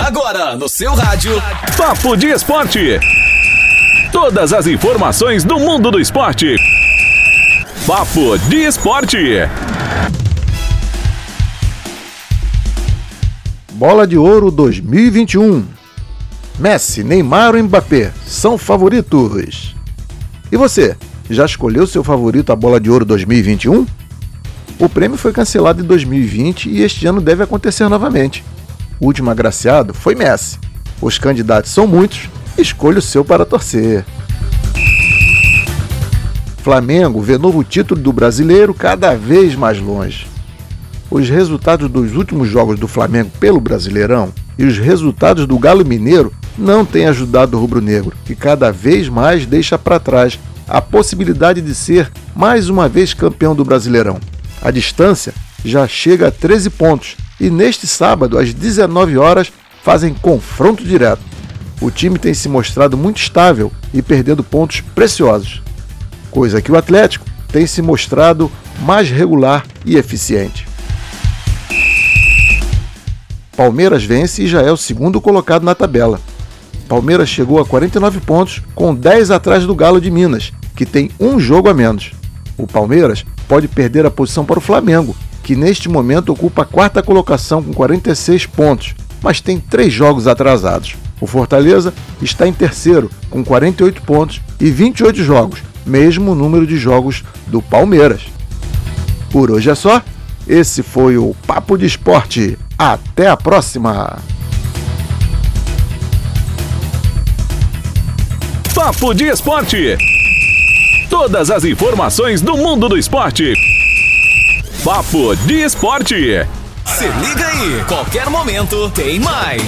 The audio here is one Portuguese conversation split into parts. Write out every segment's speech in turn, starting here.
Agora no seu rádio. Papo de Esporte. Todas as informações do mundo do esporte. Papo de Esporte. Bola de Ouro 2021. Messi, Neymar ou Mbappé são favoritos. E você, já escolheu seu favorito a Bola de Ouro 2021? O prêmio foi cancelado em 2020 e este ano deve acontecer novamente. O último agraciado foi Messi. Os candidatos são muitos, escolha o seu para torcer. Flamengo vê novo título do brasileiro cada vez mais longe. Os resultados dos últimos jogos do Flamengo pelo Brasileirão e os resultados do Galo Mineiro não têm ajudado o rubro-negro, que cada vez mais deixa para trás a possibilidade de ser mais uma vez campeão do Brasileirão. A distância já chega a 13 pontos e neste sábado, às 19 horas, fazem confronto direto. O time tem se mostrado muito estável e perdendo pontos preciosos, coisa que o Atlético tem se mostrado mais regular e eficiente. Palmeiras vence e já é o segundo colocado na tabela. Palmeiras chegou a 49 pontos, com 10 atrás do Galo de Minas, que tem um jogo a menos. O Palmeiras pode perder a posição para o Flamengo, que neste momento ocupa a quarta colocação com 46 pontos, mas tem três jogos atrasados. O Fortaleza está em terceiro, com 48 pontos e 28 jogos, mesmo número de jogos do Palmeiras. Por hoje é só. Esse foi o Papo de Esporte. Até a próxima! Papo de Esporte. Todas as informações do mundo do esporte. Papo de Esporte. Se liga aí, qualquer momento tem mais.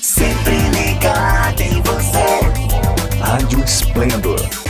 Sempre ligado em você. Rádio Esplendor